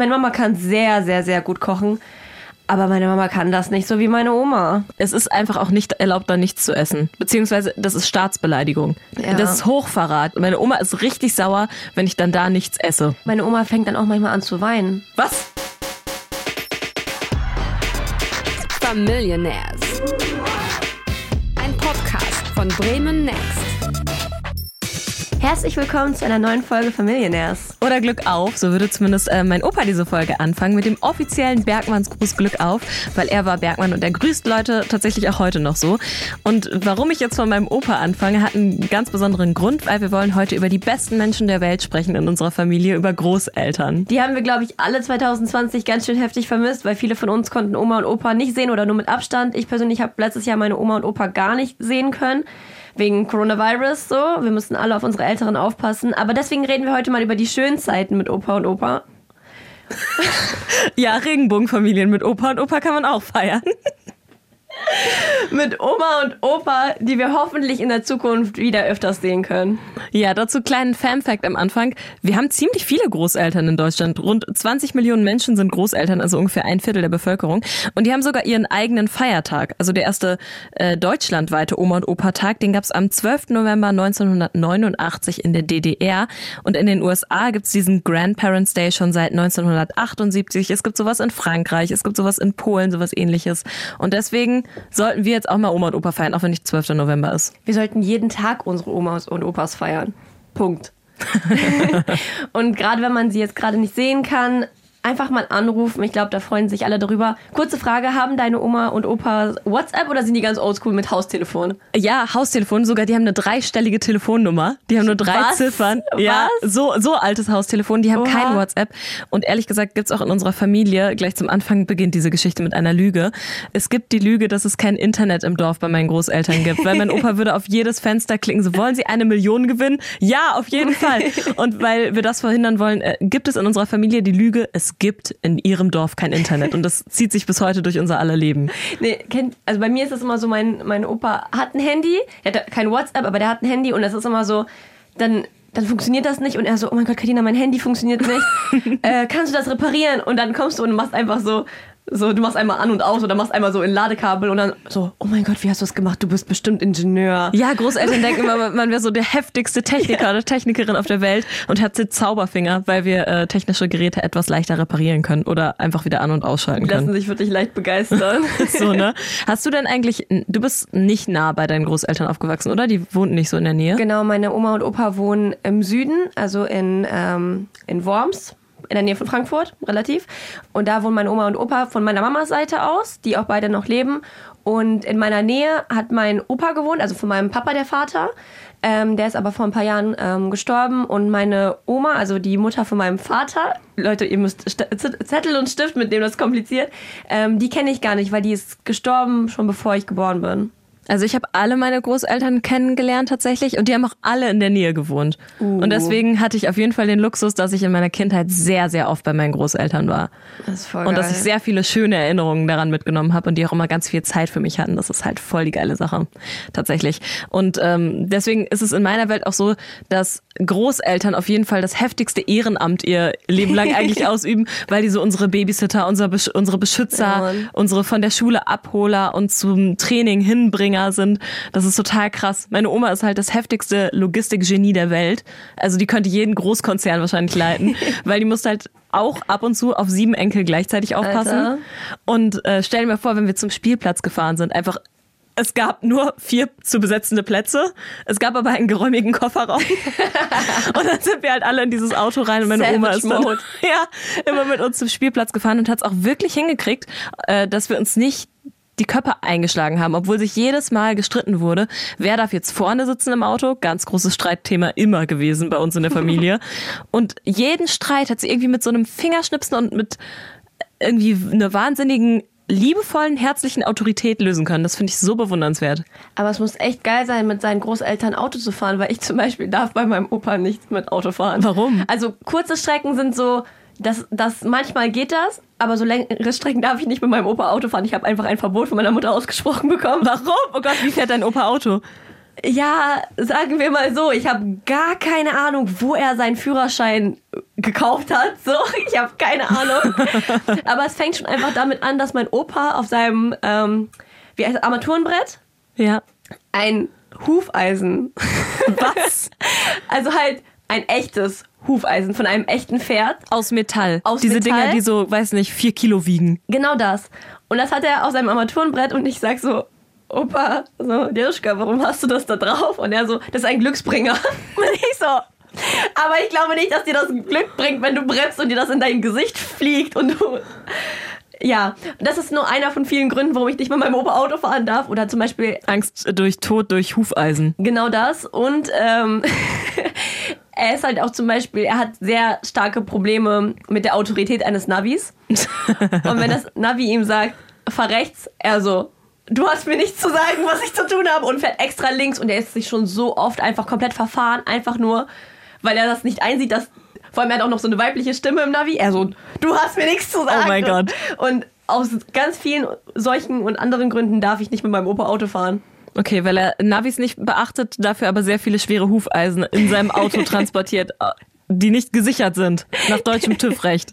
meine Mama kann sehr, sehr, sehr gut kochen. Aber meine Mama kann das nicht so wie meine Oma. Es ist einfach auch nicht erlaubt, da nichts zu essen. Beziehungsweise das ist Staatsbeleidigung. Ja. Das ist Hochverrat. Meine Oma ist richtig sauer, wenn ich dann da nichts esse. Meine Oma fängt dann auch manchmal an zu weinen. Was? Familionaires. Ein Podcast von Bremen Next. Herzlich willkommen zu einer neuen Folge Familionaires. Oder Glück auf, so würde zumindest äh, mein Opa diese Folge anfangen, mit dem offiziellen Bergmannsgruß Glück auf, weil er war Bergmann und er grüßt Leute tatsächlich auch heute noch so. Und warum ich jetzt von meinem Opa anfange, hat einen ganz besonderen Grund, weil wir wollen heute über die besten Menschen der Welt sprechen in unserer Familie, über Großeltern. Die haben wir, glaube ich, alle 2020 ganz schön heftig vermisst, weil viele von uns konnten Oma und Opa nicht sehen oder nur mit Abstand. Ich persönlich habe letztes Jahr meine Oma und Opa gar nicht sehen können. Wegen Coronavirus so. Wir müssen alle auf unsere Älteren aufpassen. Aber deswegen reden wir heute mal über die schönen Zeiten mit Opa und Opa. Ja, Regenbogenfamilien mit Opa und Opa kann man auch feiern. Mit Oma und Opa, die wir hoffentlich in der Zukunft wieder öfters sehen können. Ja, dazu kleinen Fan-Fact am Anfang. Wir haben ziemlich viele Großeltern in Deutschland. Rund 20 Millionen Menschen sind Großeltern, also ungefähr ein Viertel der Bevölkerung. Und die haben sogar ihren eigenen Feiertag. Also der erste äh, deutschlandweite Oma- und Opa-Tag, den gab es am 12. November 1989 in der DDR. Und in den USA gibt's diesen Grandparents Day schon seit 1978. Es gibt sowas in Frankreich, es gibt sowas in Polen, sowas ähnliches. Und deswegen sollten wir jetzt auch mal Oma und Opa feiern, auch wenn nicht 12. November ist. Wir sollten jeden Tag unsere Omas und Opas feiern. Punkt. und gerade wenn man sie jetzt gerade nicht sehen kann, einfach mal anrufen. Ich glaube, da freuen sich alle darüber. Kurze Frage, haben deine Oma und Opa WhatsApp oder sind die ganz oldschool mit Haustelefon? Ja, Haustelefon, sogar die haben eine dreistellige Telefonnummer. Die haben nur drei Was? Ziffern. Ja, Was? so so altes Haustelefon, die haben Oha. kein WhatsApp und ehrlich gesagt gibt's auch in unserer Familie, gleich zum Anfang beginnt diese Geschichte mit einer Lüge. Es gibt die Lüge, dass es kein Internet im Dorf bei meinen Großeltern gibt, weil mein Opa würde auf jedes Fenster klicken, so wollen Sie eine Million gewinnen? Ja, auf jeden Fall. Und weil wir das verhindern wollen, äh, gibt es in unserer Familie die Lüge, es gibt in ihrem Dorf kein Internet und das zieht sich bis heute durch unser aller Leben. Nee, kennt, also bei mir ist es immer so, mein, mein Opa hat ein Handy, er hat kein WhatsApp, aber der hat ein Handy und es ist immer so, dann, dann funktioniert das nicht und er so, oh mein Gott, Katina, mein Handy funktioniert nicht. äh, kannst du das reparieren? Und dann kommst du und machst einfach so, so, du machst einmal an und aus oder machst einmal so in Ladekabel und dann so, oh mein Gott, wie hast du das gemacht? Du bist bestimmt Ingenieur. Ja, Großeltern denken immer, man wäre so der heftigste Techniker oder Technikerin auf der Welt und hat jetzt Zauberfinger, weil wir äh, technische Geräte etwas leichter reparieren können oder einfach wieder an- und ausschalten Die lassen können. sich wirklich leicht begeistern. So, ne? Hast du denn eigentlich, du bist nicht nah bei deinen Großeltern aufgewachsen, oder? Die wohnten nicht so in der Nähe? Genau, meine Oma und Opa wohnen im Süden, also in, ähm, in Worms, in der Nähe von Frankfurt, relativ. Und da wohnen meine Oma und Opa von meiner Mamas Seite aus, die auch beide noch leben. Und in meiner Nähe hat mein Opa gewohnt, also von meinem Papa, der Vater. Ähm, der ist aber vor ein paar Jahren ähm, gestorben. Und meine Oma, also die Mutter von meinem Vater, Leute, ihr müsst Zettel und Stift mitnehmen, das ist kompliziert. Ähm, die kenne ich gar nicht, weil die ist gestorben schon bevor ich geboren bin. Also ich habe alle meine Großeltern kennengelernt tatsächlich und die haben auch alle in der Nähe gewohnt. Uh. Und deswegen hatte ich auf jeden Fall den Luxus, dass ich in meiner Kindheit sehr, sehr oft bei meinen Großeltern war. Das ist voll Und dass geil. ich sehr viele schöne Erinnerungen daran mitgenommen habe und die auch immer ganz viel Zeit für mich hatten. Das ist halt voll die geile Sache, tatsächlich. Und ähm, deswegen ist es in meiner Welt auch so, dass Großeltern auf jeden Fall das heftigste Ehrenamt ihr Leben lang eigentlich ausüben, weil die so unsere Babysitter, unser Besch unsere Ja, Beschützer, Mann. unsere von der Schule Abholer und zum Training Hinbringer sind. Das ist total krass. Meine Oma ist halt das heftigste Logistikgenie der Welt. Also die könnte jeden Großkonzern wahrscheinlich leiten, weil die muss halt auch ab und zu auf sieben Enkel gleichzeitig aufpassen. Alter. Und äh, stell dir mal vor, wenn wir zum Spielplatz gefahren sind, einfach es gab nur vier zu besetzende Plätze. Es gab aber einen geräumigen Kofferraum. und dann sind wir halt alle in dieses Auto rein und meine Savage Oma ist dann, ja, immer mit uns zum Spielplatz gefahren und hat es auch wirklich hingekriegt, äh, dass wir uns nicht die Köpfe eingeschlagen haben, obwohl sich jedes Mal gestritten wurde, wer darf jetzt vorne sitzen im Auto? Ganz großes Streitthema immer gewesen bei uns in der Familie. Und jeden Streit hat sie irgendwie mit so einem Fingerschnipsen und mit irgendwie einer wahnsinnigen liebevollen, herzlichen Autorität lösen können. Das finde ich so bewundernswert. Aber es muss echt geil sein, mit seinen Großeltern Auto zu fahren, weil ich zum Beispiel darf bei meinem Opa nicht mit Auto fahren. Warum? Also kurze Strecken sind so, das, das manchmal geht das, aber so längere Strecken darf ich nicht mit meinem Opa Auto fahren. Ich habe einfach ein Verbot von meiner Mutter ausgesprochen bekommen. Warum? Oh Gott, wie fährt dein Opa Auto? Ja, sagen wir mal so, ich habe gar keine Ahnung, wo er seinen Führerschein gekauft hat. So, ich habe keine Ahnung. Aber es fängt schon einfach damit an, dass mein Opa auf seinem ähm, wie heißt das, Armaturenbrett Ja. ein Hufeisen. Was? Also halt ein echtes Hufeisen von einem echten Pferd. Aus Metall. Aus Diese Metall? Dinger, die so, weiß nicht, vier Kilo wiegen. Genau das. Und das hat er auf seinem Armaturenbrett und ich sag so, Opa, so, Dirschka, warum hast du das da drauf? Und er so, das ist ein Glücksbringer. Und ich so, aber ich glaube nicht, dass dir das Glück bringt, wenn du bremst und dir das in dein Gesicht fliegt und du. Ja, das ist nur einer von vielen Gründen, warum ich nicht mit meinem Opa Auto fahren darf. Oder zum Beispiel Angst durch Tod durch Hufeisen. Genau das. Und ähm, er ist halt auch zum Beispiel, er hat sehr starke Probleme mit der Autorität eines Navis. Und wenn das Navi ihm sagt, fahr rechts, er so, du hast mir nichts zu sagen, was ich zu tun habe und fährt extra links und er ist sich schon so oft einfach komplett verfahren, einfach nur, weil er das nicht einsieht, dass vor allem er hat auch noch so eine weibliche Stimme im Navi. Er so, du hast mir nichts zu sagen. Oh mein Gott. Und aus ganz vielen solchen und anderen Gründen darf ich nicht mit meinem Opa Auto fahren. Okay, weil er Navis nicht beachtet, dafür aber sehr viele schwere Hufeisen in seinem Auto transportiert, die nicht gesichert sind, nach deutschem TÜV-Recht.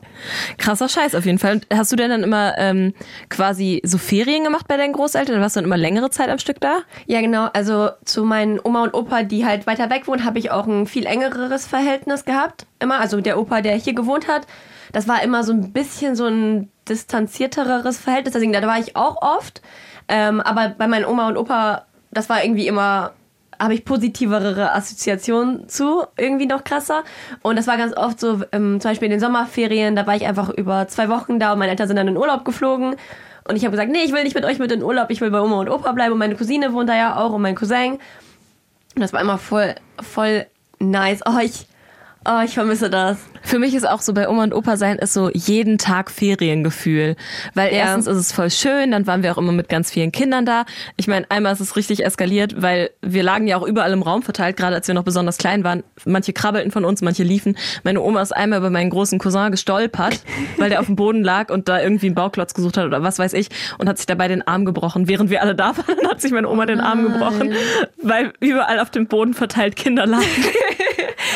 Krasser Scheiß auf jeden Fall. Hast du denn dann immer ähm, quasi so Ferien gemacht bei deinen Großeltern? Dann warst du dann immer längere Zeit am Stück da? Ja, genau. Also zu meinen Oma und Opa, die halt weiter weg wohnen, habe ich auch ein viel engeres Verhältnis gehabt. Immer. Also der Opa, der hier gewohnt hat, das war immer so ein bisschen so ein distanzierteres Verhältnis. Deswegen, da war ich auch oft. Ähm, aber bei meinen Oma und Opa, das war irgendwie immer, habe ich positivere Assoziationen zu, irgendwie noch krasser. Und das war ganz oft so, ähm, zum Beispiel in den Sommerferien, da war ich einfach über zwei Wochen da und meine Eltern sind dann in Urlaub geflogen. Und ich habe gesagt, nee, ich will nicht mit euch mit in Urlaub, ich will bei Oma und Opa bleiben. Und meine Cousine wohnt da ja auch und mein Cousin. Und das war immer voll, voll nice. Oh, ich, oh, ich vermisse das. Für mich ist auch so bei Oma und Opa sein ist so jeden Tag Feriengefühl. Weil Ja. erstens ist es voll schön, dann waren wir auch immer mit ganz vielen Kindern da. Ich meine, einmal ist es richtig eskaliert, weil wir lagen ja auch überall im Raum verteilt, gerade als wir noch besonders klein waren. Manche krabbelten von uns, manche liefen. Meine Oma ist einmal über meinen großen Cousin gestolpert, weil der auf dem Boden lag und da irgendwie einen Bauklotz gesucht hat oder was weiß ich und hat sich dabei den Arm gebrochen. Während wir alle da waren, hat sich meine Oma den Arm gebrochen, weil überall auf dem Boden verteilt Kinder lagen.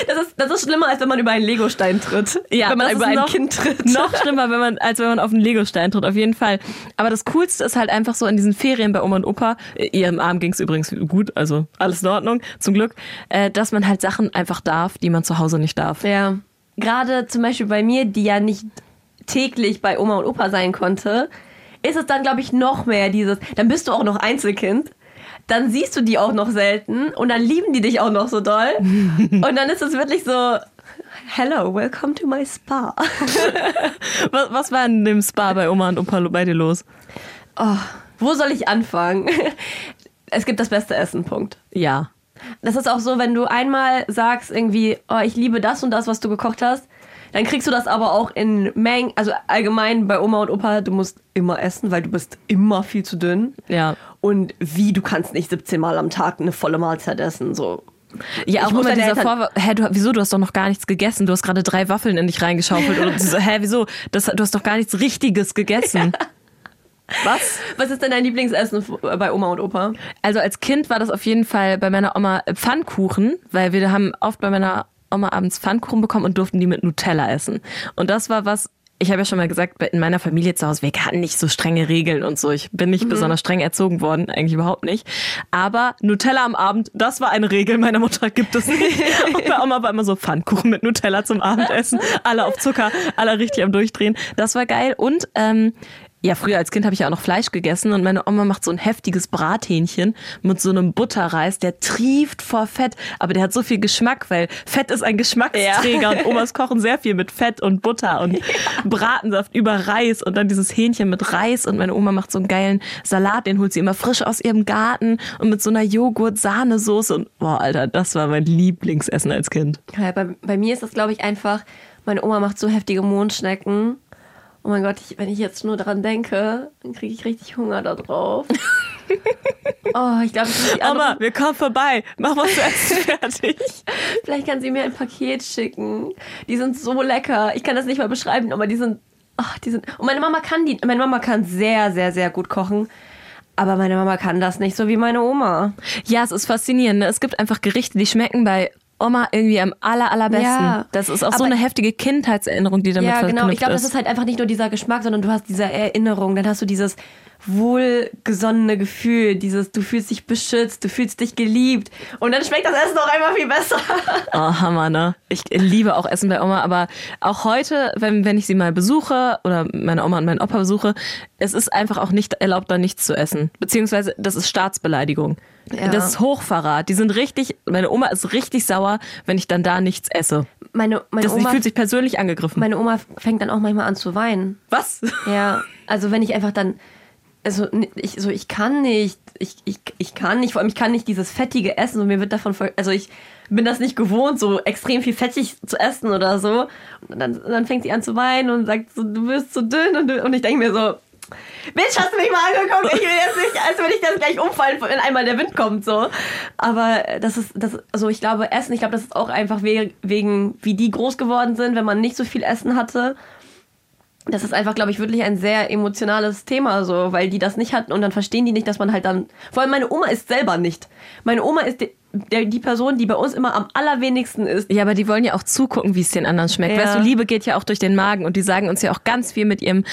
Das ist, das ist schlimmer, als wenn man über einen Legostein tritt. wenn man über ein noch, Kind tritt. Noch schlimmer, wenn man, als wenn man auf einen Legostein tritt, auf jeden Fall. Aber das Coolste ist halt einfach so in diesen Ferien bei Oma und Opa, äh, ihrem Arm ging's übrigens gut, also alles in Ordnung, zum Glück, äh, dass man halt Sachen einfach darf, die man zu Hause nicht darf. Ja. Gerade zum Beispiel bei mir, die ja nicht täglich bei Oma und Opa sein konnte, ist es dann, glaube ich, noch mehr dieses, dann bist du auch noch Einzelkind. Dann siehst du die auch noch selten und dann lieben die dich auch noch so doll. Und dann ist es wirklich so, hello, welcome to my spa. Was, was war in dem Spa bei Oma und Opa bei dir los? Oh, wo soll ich anfangen? Es gibt das beste Essen, Punkt. Ja. Das ist auch so, wenn du einmal sagst irgendwie, oh, ich liebe das und das, was du gekocht hast, dann kriegst du das aber auch in Mengen, also allgemein bei Oma und Opa, du musst immer essen, weil du bist immer viel zu dünn. Ja. Und wie, du kannst nicht 17 Mal am Tag eine volle Mahlzeit essen, so. Ja, auch immer dieser Vorwurf, hä, du, wieso, du hast doch noch gar nichts gegessen, du hast gerade drei Waffeln in dich reingeschaufelt und so, hä, wieso, das, du hast doch gar nichts Richtiges gegessen. Was? Was ist denn dein Lieblingsessen bei Oma und Opa? Also als Kind war das auf jeden Fall bei meiner Oma Pfannkuchen, weil wir haben oft bei meiner Oma abends Pfannkuchen bekommen und durften die mit Nutella essen. Und das war was, ich habe ja schon mal gesagt, in meiner Familie zu Hause, wir hatten nicht so strenge Regeln und so. Ich bin nicht besonders streng erzogen worden, eigentlich überhaupt nicht. Aber Nutella am Abend, das war eine Regel meiner Mutter, gibt es nicht. Und bei Oma war immer so Pfannkuchen mit Nutella zum Abendessen. Alle auf Zucker, alle richtig am Durchdrehen. Das war geil. Und ähm, ja, früher als Kind habe ich ja auch noch Fleisch gegessen und meine Oma macht so ein heftiges Brathähnchen mit so einem Butterreis, der trieft vor Fett, aber der hat so viel Geschmack, weil Fett ist ein Geschmacksträger und Omas kochen sehr viel mit Fett und Butter und Bratensaft über Reis und dann dieses Hähnchen mit Reis und meine Oma macht so einen geilen Salat, den holt sie immer frisch aus ihrem Garten und mit so einer Joghurt-Sahnesoße und boah, Alter, das war mein Lieblingsessen als Kind. Ja, bei, bei mir ist das, glaube ich, einfach, meine Oma macht so heftige Mondschnecken. Oh mein Gott, ich, wenn ich jetzt nur daran denke, dann kriege ich richtig Hunger da drauf. oh, ich glaube, ich anrufen. wir kommen vorbei, mach was zu essen fertig. Vielleicht kann sie mir ein Paket schicken. Die sind so lecker. Ich kann das nicht mal beschreiben, aber die sind, ach, die sind. Und meine Mama kann die. Meine Mama kann sehr, sehr, sehr gut kochen. Aber meine Mama kann das nicht so wie meine Oma. Ja, es ist faszinierend. Ne? Es gibt einfach Gerichte, die schmecken bei Oma irgendwie am aller, allerbesten. Ja, das ist auch so eine heftige Kindheitserinnerung, die damit Ja, genau. verknüpft Ich glaube, das ist. ist halt einfach nicht nur dieser Geschmack, sondern du hast diese Erinnerung. Dann hast du dieses wohlgesonnene Gefühl, dieses, du fühlst dich beschützt, du fühlst dich geliebt. Und dann schmeckt das Essen noch einmal viel besser. Oh, Hammer, ne? Ich liebe auch Essen bei Oma, aber auch heute, wenn, wenn ich sie mal besuche oder meine Oma und meinen Opa besuche, es ist einfach auch nicht erlaubt, da nichts zu essen. Beziehungsweise, das ist Staatsbeleidigung. Ja. Das ist Hochverrat. Die sind richtig, meine Oma ist richtig sauer, wenn ich dann da nichts esse. Meine, meine, Das, Oma, fühlt sich persönlich angegriffen. meine Oma fängt dann auch manchmal an zu weinen. Was? Ja, also wenn ich einfach dann, also ich, so, ich kann nicht, ich, ich, ich kann nicht, vor allem ich kann nicht dieses fettige Essen und mir wird davon, voll, also ich bin das nicht gewohnt, so extrem viel fettig zu essen oder so. Und dann, dann fängt sie an zu weinen und sagt so, du wirst so dünn und, und ich denke mir so, Bitch, hast du mich mal angeguckt? Ich will jetzt nicht, als würde ich das gleich umfallen, wenn einmal der Wind kommt, so. Aber das ist, das, also ich glaube, Essen, ich glaube, das ist auch einfach we- wegen, wie die groß geworden sind, wenn man nicht so viel Essen hatte. Das ist einfach, glaube ich, wirklich ein sehr emotionales Thema, so, weil die das nicht hatten und dann verstehen die nicht, dass man halt dann. Vor allem meine Oma ist selber nicht. Meine Oma ist die, Person, die bei uns immer am allerwenigsten ist. Ja, aber die wollen ja auch zugucken, wie es den anderen schmeckt. Ja. Weißt du, Liebe geht ja auch durch den Magen und die sagen uns ja auch ganz viel mit ihrem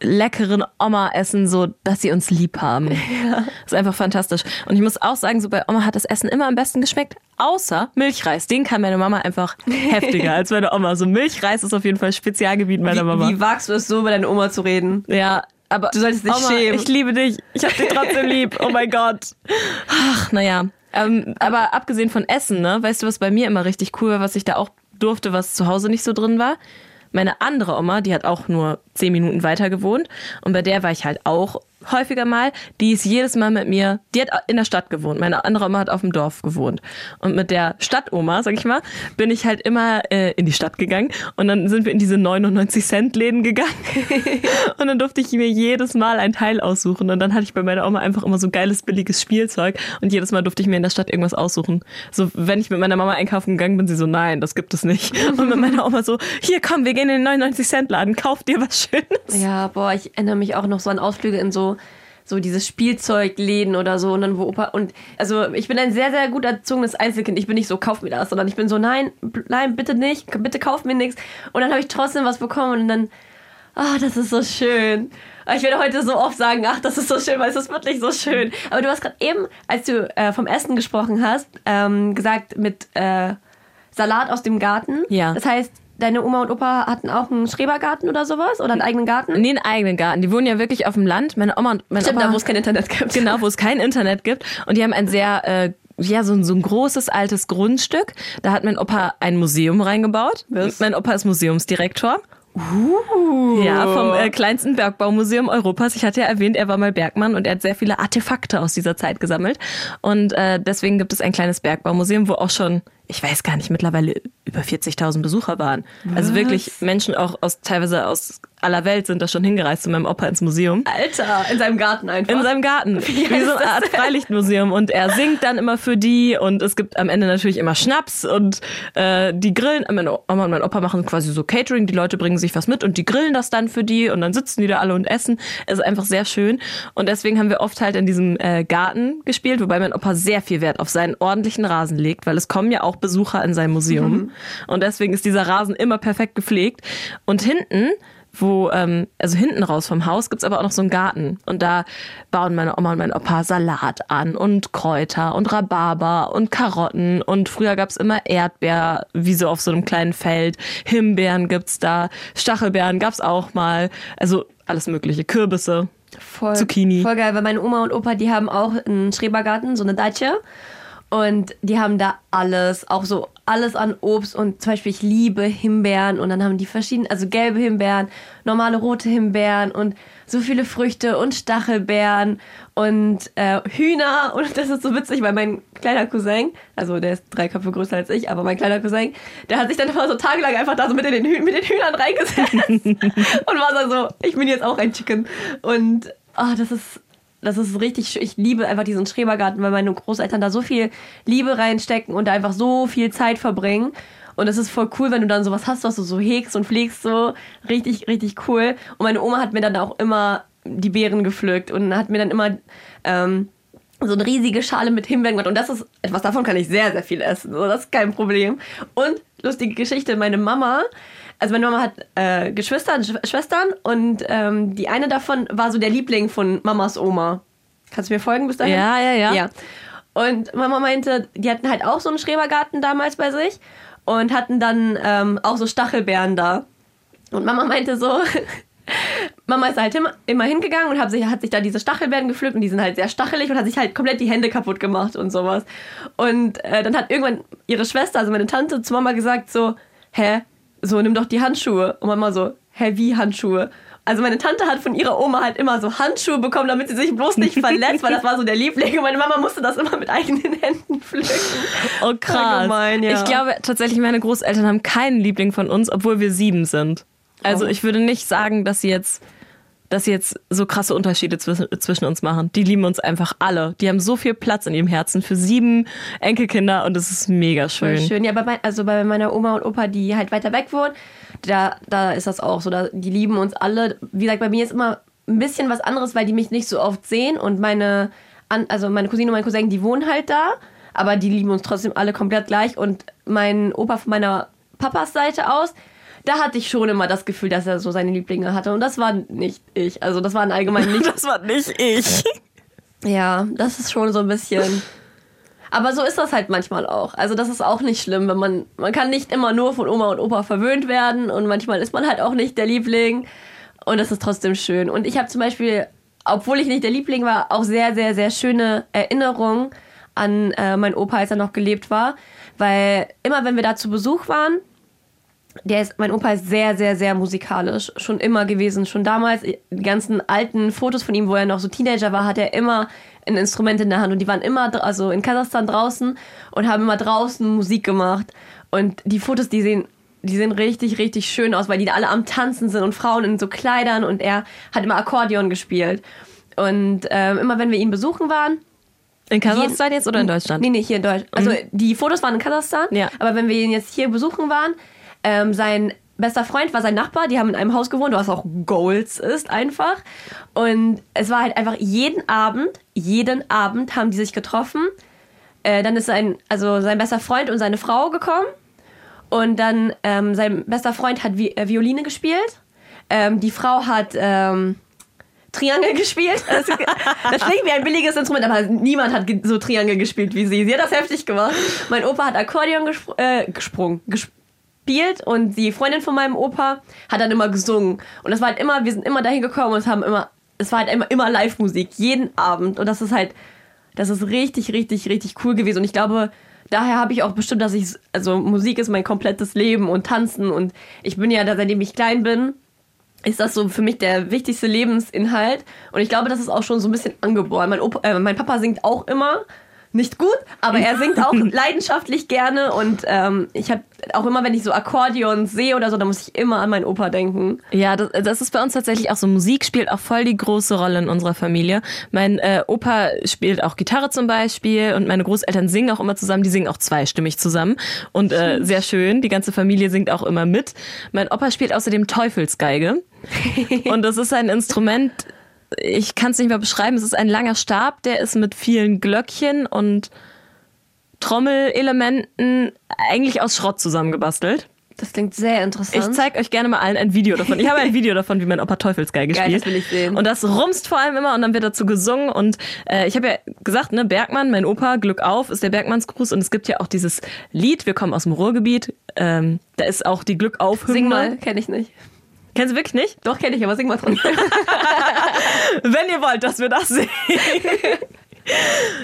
leckeren Oma-Essen, so, dass sie uns lieb haben. Ja. ist einfach fantastisch. Und ich muss auch sagen, so bei Oma hat das Essen immer am besten geschmeckt, außer Milchreis. Den kann meine Mama einfach heftiger als meine Oma. So Milchreis ist auf jeden Fall Spezialgebiet meiner Mama. Wie, wie wagst du es so, über deine Oma zu reden? Ja, aber Du solltest dich Oma, schämen. Ich liebe dich. Ich hab dich trotzdem lieb. Oh mein Gott. Ach, naja. Ähm, aber abgesehen von Essen, ne, weißt du, was bei mir immer richtig cool war, was ich da auch durfte, was zu Hause nicht so drin war? Meine andere Oma, die hat auch nur zehn Minuten weiter gewohnt und bei der war ich halt auch häufiger mal. Die ist jedes Mal mit mir, die hat in der Stadt gewohnt. Meine andere Oma hat auf dem Dorf gewohnt. Und mit der Stadtoma, sag ich mal, bin ich halt immer äh, in die Stadt gegangen und dann sind wir in diese 99 Cent Läden gegangen und dann durfte ich mir jedes Mal ein Teil aussuchen und dann hatte ich bei meiner Oma einfach immer so geiles billiges Spielzeug und jedes Mal durfte ich mir in der Stadt irgendwas aussuchen. So wenn ich mit meiner Mama einkaufen gegangen bin, sie so nein, das gibt es nicht. Und mit meiner Oma so hier komm, wir gehen in den 99 Cent Laden, kauf dir was Schönes. Ja, boah, ich erinnere mich auch noch so an Ausflüge in so so diese Spielzeugläden oder so und dann wo Opa und also ich bin ein sehr sehr gut erzogenes Einzelkind. Ich bin nicht so kauf mir das, sondern ich bin so nein, nein, bitte nicht, bitte kauf mir nichts und dann habe ich trotzdem was bekommen und dann ah, das ist so schön. Ich werde heute so oft sagen, ach, das ist so schön, weil es ist wirklich so schön. Aber du hast gerade eben, als du äh, vom Essen gesprochen hast, ähm, gesagt mit äh, Salat aus dem Garten. Ja. Das heißt, deine Oma und Opa hatten auch einen Schrebergarten oder sowas oder einen eigenen Garten? Nee, einen eigenen Garten. Die wohnen ja wirklich auf dem Land. Meine Oma und mein Stimmt, Opa da wo es kein Internet gibt. Genau, wo es kein Internet gibt. Und die haben ein sehr, äh, ja, so ein, so ein großes altes Grundstück. Da hat mein Opa ein Museum reingebaut. Was? Mein Opa ist Museumsdirektor. Uh. Ja, vom äh, kleinsten Bergbaumuseum Europas. Ich hatte ja erwähnt, er war mal Bergmann und er hat sehr viele Artefakte aus dieser Zeit gesammelt. Und äh, deswegen gibt es ein kleines Bergbaumuseum, wo auch schon, ich weiß gar nicht, mittlerweile über 40.000 Besucher waren. Also wirklich Menschen auch aus teilweise aus aller Welt sind da schon hingereist zu meinem Opa ins Museum. Alter, in seinem Garten einfach. In seinem Garten. Wie, heißt so eine Art Freilichtmuseum. Und er singt dann immer für die und es gibt am Ende natürlich immer Schnaps und äh, die grillen. Meine Oma und mein Opa machen quasi so Catering. Die Leute bringen sich was mit und die grillen das dann für die und dann sitzen die da alle und essen. Es ist einfach sehr schön. Und deswegen haben wir oft halt in diesem äh, Garten gespielt, wobei mein Opa sehr viel Wert auf seinen ordentlichen Rasen legt, weil es kommen ja auch Besucher in sein Museum. Und deswegen ist dieser Rasen immer perfekt gepflegt. Und hinten wo, ähm, also hinten raus vom Haus gibt's aber auch noch so einen Garten. Und da bauen meine Oma und mein Opa Salat an und Kräuter und Rhabarber und Karotten. Und früher gab's immer Erdbeer, wie so auf so einem kleinen Feld. Himbeeren gibt's da, Stachelbeeren gab's auch mal. Also alles mögliche, Kürbisse. voll, Zucchini. Voll geil, weil meine Oma und Opa, die haben auch einen Schrebergarten, so eine Datsche. Und die haben da alles, auch so alles an Obst und zum Beispiel ich liebe Himbeeren und dann haben die verschiedene, also gelbe Himbeeren, normale rote Himbeeren und so viele Früchte und Stachelbeeren und äh, Hühner und das ist so witzig, weil mein kleiner Cousin, also der ist drei Köpfe größer als ich, aber mein kleiner Cousin, der hat sich dann immer so tagelang einfach da so mit den, Hüh mit den Hühnern reingesetzt und war dann so, ich bin jetzt auch ein Chicken und ah, das ist das ist richtig. Ich liebe einfach diesen Schrebergarten, weil meine Großeltern da so viel Liebe reinstecken und da einfach so viel Zeit verbringen. Und es ist voll cool, wenn du dann sowas hast, was du so hegst und pflegst, so richtig, richtig cool. Und meine Oma hat mir dann auch immer die Beeren gepflückt und hat mir dann immer ähm, so eine riesige Schale mit Himbeeren gemacht. Und das ist etwas, davon kann ich sehr, sehr viel essen. So, das ist kein Problem. Und lustige Geschichte, meine Mama, also meine Mama hat äh, Geschwister, Sch Schwestern und ähm, die eine davon war so der Liebling von Mamas Oma. Kannst du mir folgen bis dahin? Ja, ja, ja. Ja. Und Mama meinte, die hatten halt auch so einen Schrebergarten damals bei sich und hatten dann ähm, auch so Stachelbeeren da. Und Mama meinte so, Mama ist halt immer, hingegangen und hat sich, hat sich da diese Stachelbeeren gepflückt und die sind halt sehr stachelig und hat sich halt komplett die Hände kaputt gemacht und sowas. Und äh, dann hat irgendwann ihre Schwester, also meine Tante, zu Mama gesagt so, hä, so nimm doch die Handschuhe. Und Mama so, hä, wie Handschuhe? Also meine Tante hat von ihrer Oma halt immer so Handschuhe bekommen, damit sie sich bloß nicht verletzt, weil das war so der Liebling. Und meine Mama musste das immer mit eigenen Händen pflücken. Oh krass. Gemein, ja. Ich glaube tatsächlich, meine Großeltern haben keinen Liebling von uns, obwohl wir sieben sind. Also Oh. ich würde nicht sagen, dass sie jetzt, dass sie jetzt so krasse Unterschiede zwischen, zwischen uns machen. Die lieben uns einfach alle. Die haben so viel Platz in ihrem Herzen für sieben Enkelkinder und es ist mega Voll schön. schön. Ja, bei, mein, also bei meiner Oma und Opa, die halt weiter weg wohnen, da, da ist das auch so. Da, die lieben uns alle. Wie gesagt, bei mir ist immer ein bisschen was anderes, weil die mich nicht so oft sehen und meine, also meine Cousine und mein Cousin, die wohnen halt da, aber die lieben uns trotzdem alle komplett gleich. Und mein Opa von meiner Papas Seite aus, da hatte ich schon immer das Gefühl, dass er so seine Lieblinge hatte. Und das war nicht ich. Also das waren allgemein nicht Das war nicht ich. ja, das ist schon so ein bisschen. Aber so ist das halt manchmal auch. Also das ist auch nicht schlimm, wenn man man kann nicht immer nur von Oma und Opa verwöhnt werden und manchmal ist man halt auch nicht der Liebling und das ist trotzdem schön. Und ich habe zum Beispiel, obwohl ich nicht der Liebling war, auch sehr sehr sehr schöne Erinnerungen an äh, meinen Opa, als er noch gelebt war, weil immer wenn wir da zu Besuch waren, der ist, mein Opa ist sehr, sehr, sehr musikalisch. Schon immer gewesen. Schon damals, die ganzen alten Fotos von ihm, wo er noch so Teenager war, hat er immer ein Instrument in der Hand. Und die waren immer, also in Kasachstan draußen und haben immer draußen Musik gemacht. Und die Fotos, die sehen, die sehen richtig, richtig schön aus, weil die da alle am Tanzen sind und Frauen in so Kleidern und er hat immer Akkordeon gespielt. Und ähm, immer wenn wir ihn besuchen waren, In Kasachstan jetzt oder in Deutschland? Nee, nee, hier in Deutschland. Also die Fotos waren in Kasachstan, Ja. aber wenn wir ihn jetzt hier besuchen waren, ähm, sein bester Freund war sein Nachbar, die haben in einem Haus gewohnt, was auch Goals ist einfach. Und es war halt einfach jeden Abend, jeden Abend haben die sich getroffen. Äh, dann ist sein, also sein bester Freund und seine Frau gekommen. Und dann ähm, sein bester Freund hat Vi äh, Violine gespielt. Ähm, die Frau hat ähm, Triangel gespielt. Das, klingt wie ein billiges Instrument, aber niemand hat so Triangel gespielt wie sie. Sie hat das heftig gemacht. Mein Opa hat Akkordeon gespr äh, gesprungen, gespielt und die Freundin von meinem Opa hat dann immer gesungen. Und das war halt immer, wir sind immer dahin gekommen und haben immer, es war halt immer, immer Live-Musik, jeden Abend. Und das ist halt, das ist richtig, richtig, richtig cool gewesen. Und ich glaube, daher habe ich auch bestimmt, dass ich, also Musik ist mein komplettes Leben und Tanzen. Und ich bin ja, da, seitdem ich klein bin, ist das so für mich der wichtigste Lebensinhalt. Und ich glaube, das ist auch schon so ein bisschen angeboren. Mein, Opa, äh, mein Papa singt auch immer. Nicht gut, aber er singt auch leidenschaftlich gerne. Und ähm, ich habe auch immer, wenn ich so Akkordeons sehe oder so, dann muss ich immer an meinen Opa denken. Ja, das, das ist bei uns tatsächlich auch so. Musik spielt auch voll die große Rolle in unserer Familie. Mein äh, Opa spielt auch Gitarre zum Beispiel und meine Großeltern singen auch immer zusammen. Die singen auch zweistimmig zusammen und äh, sehr schön. Die ganze Familie singt auch immer mit. Mein Opa spielt außerdem Teufelsgeige und das ist ein Instrument. Ich kann es nicht mehr beschreiben. Es ist ein langer Stab, der ist mit vielen Glöckchen und Trommelelementen eigentlich aus Schrott zusammengebastelt. Das klingt sehr interessant. Ich zeige euch gerne mal allen ein Video davon. Ich habe ein Video davon, wie mein Opa Teufelsgeige Geil, spielt. das will ich sehen. Und das rumst vor allem immer und dann wird dazu gesungen. Und äh, ich habe ja gesagt, ne, Bergmann, mein Opa, Glück auf, ist der Bergmannsgruß. Und es gibt ja auch dieses Lied, wir kommen aus dem Ruhrgebiet. Ähm, da ist auch die Glück auf Sing mal, kenne ich nicht. Kennst du wirklich nicht? Doch, kenne ich, aber sing mal trotzdem. Wenn ihr wollt, dass wir das sehen.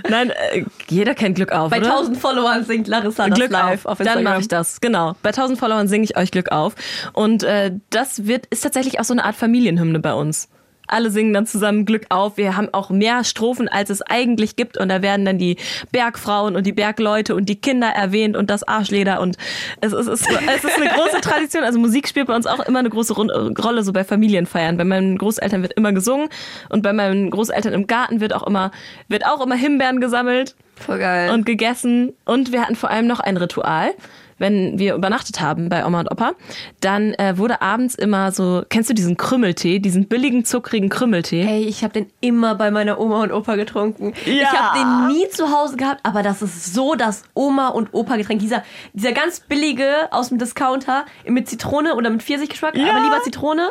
Nein, äh, jeder kennt Glück auf, Bei oder? 1000 Followern singt Larissa das Glück live auf. auf Dann Instagram. mache ich das, genau. Bei 1000 Followern singe ich euch Glück auf. Und äh, das wird ist tatsächlich auch so eine Art Familienhymne bei uns. Alle singen dann zusammen Glück auf. Wir haben auch mehr Strophen, als es eigentlich gibt. Und da werden dann die Bergfrauen und die Bergleute und die Kinder erwähnt und das Arschleder. Und es ist, es ist, es ist eine große Tradition. Also Musik spielt bei uns auch immer eine große Rolle, so bei Familienfeiern. Bei meinen Großeltern wird immer gesungen. Und bei meinen Großeltern im Garten wird auch immer, wird auch immer Himbeeren gesammelt Voll geil. und gegessen. Und wir hatten vor allem noch ein Ritual. Wenn wir übernachtet haben bei Oma und Opa, dann äh, wurde abends immer so, kennst du diesen Krümmeltee, diesen billigen, zuckrigen Krümmeltee? Ey, ich habe den immer bei meiner Oma und Opa getrunken. Ich Ja. habe den nie zu Hause gehabt, aber das ist so das Oma und Opa Getränk. Dieser, dieser ganz billige aus dem Discounter mit Zitrone oder mit Pfirsichgeschmack, Ja. aber lieber Zitrone.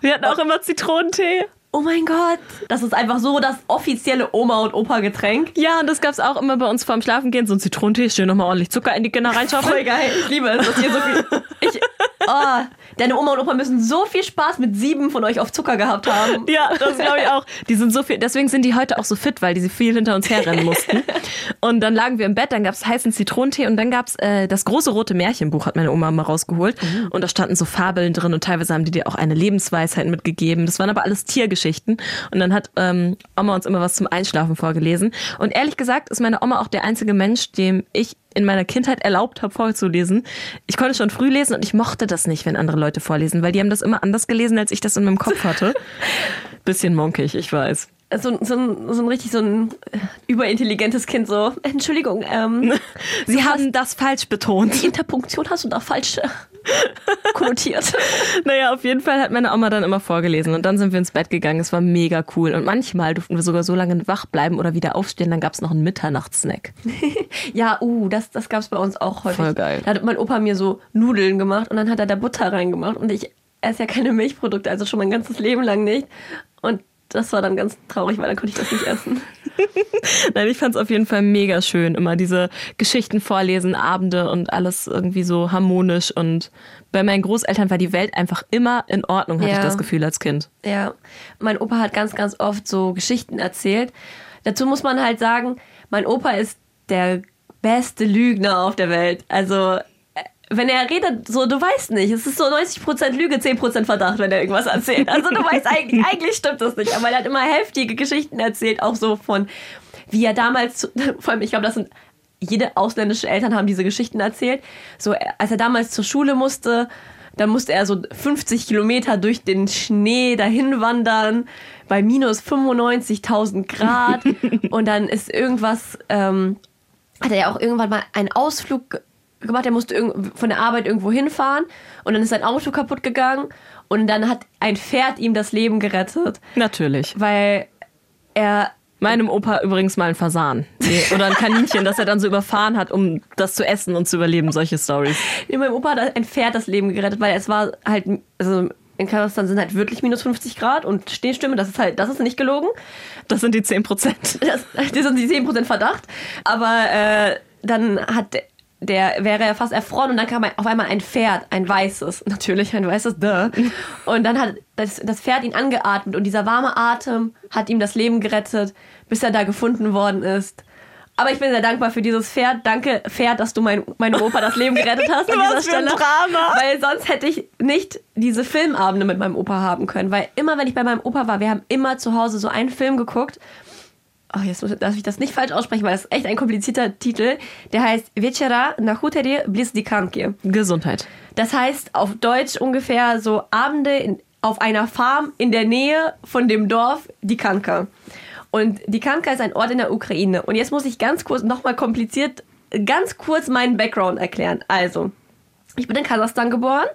Wir hatten auch immer Zitronentee. Oh mein Gott, das ist einfach so das offizielle Oma und Opa Getränk. Ja, und das gab's auch immer bei uns vorm Schlafengehen. So ein Zitronentee, schön nochmal ordentlich Zucker in die Kinder Voll reinschaufeln. geil, ich liebe es, dass ihr so viel. Ich, oh, deine Oma und Opa müssen so viel Spaß mit sieben von euch auf Zucker gehabt haben. Ja, das glaube ich auch. Die sind so viel, deswegen sind die heute auch so fit, weil die sie viel hinter uns herrennen mussten. Und dann lagen wir im Bett, dann gab's heißen Zitronentee und dann gab's äh, das große rote Märchenbuch, hat meine Oma mal rausgeholt. Und da standen so Fabeln drin und teilweise haben die dir auch eine Lebensweisheit mitgegeben. Das waren aber alles Tiergeschichten. Und dann hat ähm, Oma uns immer was zum Einschlafen vorgelesen. Und ehrlich gesagt ist meine Oma auch der einzige Mensch, dem ich in meiner Kindheit erlaubt habe, vorzulesen. Ich konnte schon früh lesen und ich mochte das nicht, wenn andere Leute vorlesen, weil die haben das immer anders gelesen, als ich das in meinem Kopf hatte. Bisschen monkig, ich weiß. So, so, ein, so ein richtig so ein äh, überintelligentes Kind so. Entschuldigung, ähm, Sie haben das falsch betont. die Interpunktion hast du da falsch äh, konnotiert. Naja, auf jeden Fall hat meine Oma dann immer vorgelesen und dann sind wir ins Bett gegangen. Es war mega cool und manchmal durften wir sogar so lange wach bleiben oder wieder aufstehen. Dann gab's noch einen Mitternachtssnack. Ja, uh, das, das gab's bei uns auch häufig. Voll geil. Da hat mein Opa mir so Nudeln gemacht und dann hat er da Butter reingemacht und ich esse ja keine Milchprodukte, also schon mein ganzes Leben lang nicht. Und das war dann ganz traurig, weil dann konnte ich das nicht essen. Nein, ich fand's auf jeden Fall mega schön. Immer diese Geschichten vorlesen, Abende und alles irgendwie so harmonisch. Und bei meinen Großeltern war die Welt einfach immer in Ordnung, hatte Ja. ich das Gefühl als Kind. Ja, mein Opa hat ganz, ganz oft so Geschichten erzählt. Dazu muss man halt sagen, mein Opa ist der beste Lügner auf der Welt. Also, wenn er redet, so, du weißt nicht. Es ist so 90% Lüge, 10% Verdacht, wenn er irgendwas erzählt. Also, du weißt eigentlich, eigentlich stimmt das nicht. Aber er hat immer heftige Geschichten erzählt, auch so von, wie er damals, vor allem, ich glaube, das sind jede ausländische Eltern haben diese Geschichten erzählt. So, als er damals zur Schule musste, dann musste er so 50 Kilometer durch den Schnee dahin wandern, bei minus 95.000 Grad. und dann ist irgendwas, ähm, hat er ja auch irgendwann mal einen Ausflug gemacht. Er musste von der Arbeit irgendwo hinfahren und dann ist sein Auto kaputt gegangen und dann hat ein Pferd ihm das Leben gerettet, Natürlich. weil er Meinem Opa übrigens mal ein Fasan. Nee, oder ein Kaninchen, das er dann so überfahren hat, um das zu essen und zu überleben. Solche Stories. Nee, meinem Opa hat ein Pferd das Leben gerettet, weil es war halt, also in Kasachstan sind halt wirklich minus 50 Grad und Schneestimme, das ist halt, das ist nicht gelogen. Das sind die 10 Prozent. Das, das sind die 10% Verdacht. Aber äh, dann hat der, wäre er fast erfroren und dann kam auf einmal ein Pferd, ein weißes, natürlich ein weißes, duh. Und dann hat das, das Pferd ihn angeatmet und dieser warme Atem hat ihm das Leben gerettet, bis er da gefunden worden ist. Aber ich bin sehr dankbar für dieses Pferd. Danke, Pferd, dass du mein, meinem Opa das Leben gerettet hast an Was dieser Stelle. Drama. Weil sonst hätte ich nicht diese Filmabende mit meinem Opa haben können. Weil immer, wenn ich bei meinem Opa war, wir haben immer zu Hause so einen Film geguckt. Oh, jetzt muss- darf ich das nicht falsch aussprechen, weil das ist echt ein komplizierter Titel. Der heißt Večera na huteri bliz Dikanki. Gesundheit. Das heißt auf Deutsch ungefähr so Abende in, auf einer Farm in der Nähe von dem Dorf Dikanka. Und Dikanka ist ein Ort in der Ukraine. Und jetzt muss ich ganz kurz, nochmal kompliziert, ganz kurz meinen Background erklären. Also, ich bin in Kasachstan geboren.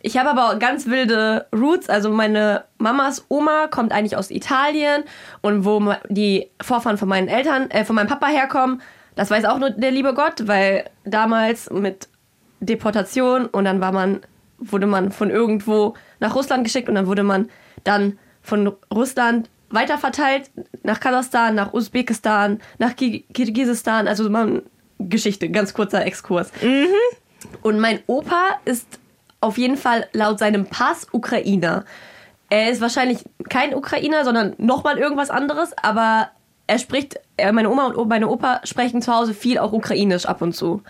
Ich habe aber ganz wilde Roots. Also meine Mamas Oma kommt eigentlich aus Italien und wo die Vorfahren von meinen Eltern, äh, von meinem Papa herkommen, das weiß auch nur der liebe Gott, weil damals mit Deportation und dann war man, wurde man von irgendwo nach Russland geschickt und dann wurde man dann von Russland weiterverteilt nach Kasachstan, nach Usbekistan, nach Ki- Kirgisistan. Also man Geschichte, ganz kurzer Exkurs. Und mein Opa ist auf jeden Fall laut seinem Pass Ukrainer. Er ist wahrscheinlich kein Ukrainer, sondern nochmal irgendwas anderes, aber er spricht, er, meine Oma und meine Opa sprechen zu Hause viel auch ukrainisch ab und zu.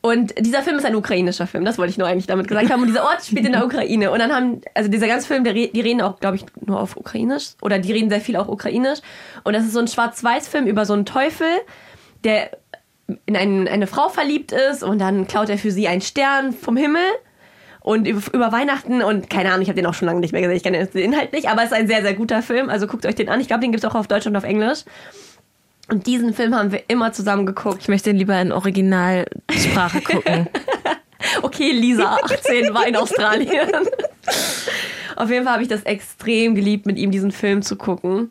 Und dieser Film ist ein ukrainischer Film, das wollte ich nur eigentlich damit gesagt haben. Und dieser Ort spielt in der Ukraine. Und dann haben, also dieser ganze Film, die reden auch, glaube ich, nur auf Ukrainisch. Oder die reden sehr viel auch Ukrainisch. Und das ist so ein Schwarz-Weiß-Film über so einen Teufel, der in einen, eine Frau verliebt ist und dann klaut er für sie einen Stern vom Himmel und über, Weihnachten und keine Ahnung, ich habe den auch schon lange nicht mehr gesehen, ich kenne den Inhalt nicht, aber es ist ein sehr, sehr guter Film, also guckt euch den an. Ich glaube, den gibt es auch auf Deutsch und auf Englisch. Und diesen Film haben wir immer zusammen geguckt. Ich möchte den lieber in Originalsprache gucken. Okay, Lisa, 18, war in Australien. Auf jeden Fall habe ich das extrem geliebt, mit ihm diesen Film zu gucken.